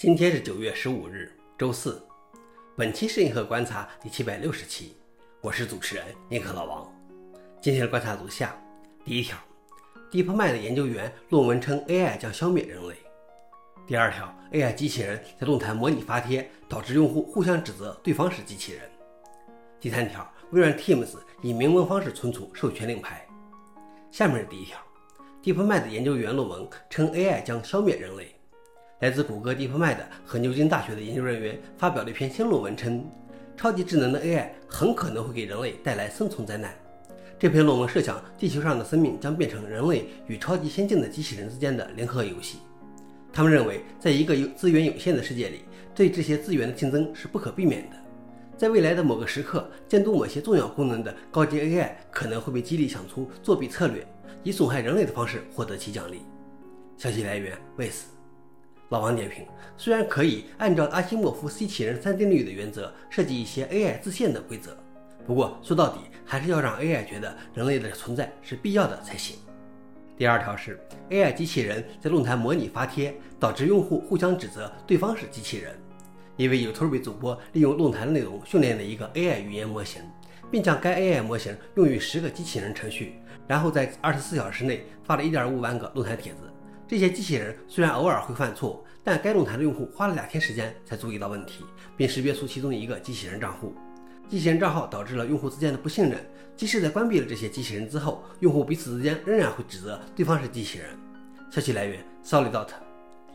今天是九月十五日，周四。本期是银河观察第七百六十期，我是主持人银河老王。今天的观察如下：第一条，DeepMind 研究员论文称 AI 将消灭人类；第二条，AI 机器人在论坛模拟发帖，导致用户互相指责对方是机器人；第三条，微软 Teams 以明文方式存储授权令牌。下面是第一条，DeepMind 研究员论文称 AI 将消灭人类。来自谷歌 DeepMind 和牛津大学的研究人员发表了一篇新论文，称超级智能的 AI 很可能会给人类带来生存灾难。这篇论文设想，地球上的生命将变成人类与超级先进的机器人之间的联合游戏。他们认为，在一个有资源有限的世界里，对这些资源的竞争是不可避免的。在未来的某个时刻，监督某些重要功能的高级 AI 可能会被激励想出作弊策略，以损害人类的方式获得其奖励。消息来源：卫斯。老王点评：虽然可以按照阿西莫夫机器人三定律的原则设计一些 AI 自限的规则，不过说到底还是要让 AI 觉得人类的存在是必要的才行。第二条是 AI 机器人在论坛模拟发帖，导致用户互相指责对方是机器人。一位 YouTube 主播利用论坛内容训练了一个 AI 语言模型，并将该 AI 模型用于十个机器人程序，然后在二十四小时内发了一点五万个论坛帖子。这些机器人虽然偶尔会犯错，但该论坛的用户花了两天时间才注意到问题，并识别出其中一个机器人账户。机器人账号导致了用户之间的不信任，即使在关闭了这些机器人之后，用户彼此之间仍然会指责对方是机器人。消息来源：Solidot。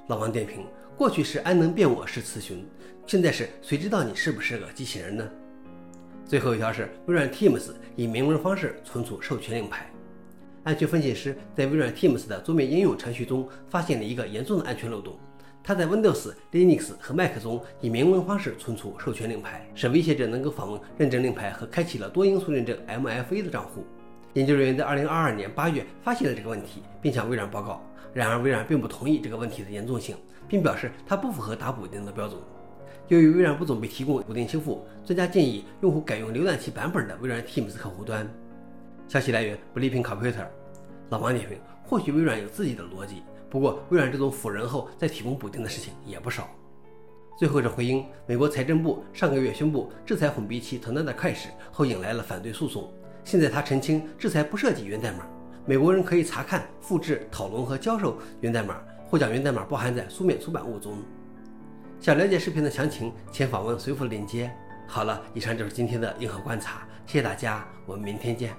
老王点评：过去是安能辨我是雌雄，现在是谁知道你是不是个机器人呢？最后一条是微软 Teams 以明文方式存储授权令牌。安全分析师在微软 Teams 的桌面应用程序中发现了一个严重的安全漏洞。他在 Windows、Linux 和 Mac 中以明文方式存储授权令牌，使威胁者能够访问认证令牌和开启了多因素认证 MFA 的账户。研究人员在2022年8月发现了这个问题，并向微软报告。然而，微软并不同意这个问题的严重性，并表示它不符合打补丁的标准。由于微软不准备提供补丁修复，专家建议用户改用浏览器版本的微软 Teams 客户端。消息来源：Blipping Computer。老王点评：或许微软有自己的逻辑，不过微软这种否认后再提供补丁的事情也不少。最后是回应：美国财政部上个月宣布制裁混币器 Tornado Cash 后，引来了反对诉讼。现在他澄清，制裁不涉及源代码，美国人可以查看、复制、讨论和教授源代码，或将源代码包含在书面出版物中。想了解视频的详情，请访问随附链接。好了，以上就是今天的硬核观察，谢谢大家，我们明天见。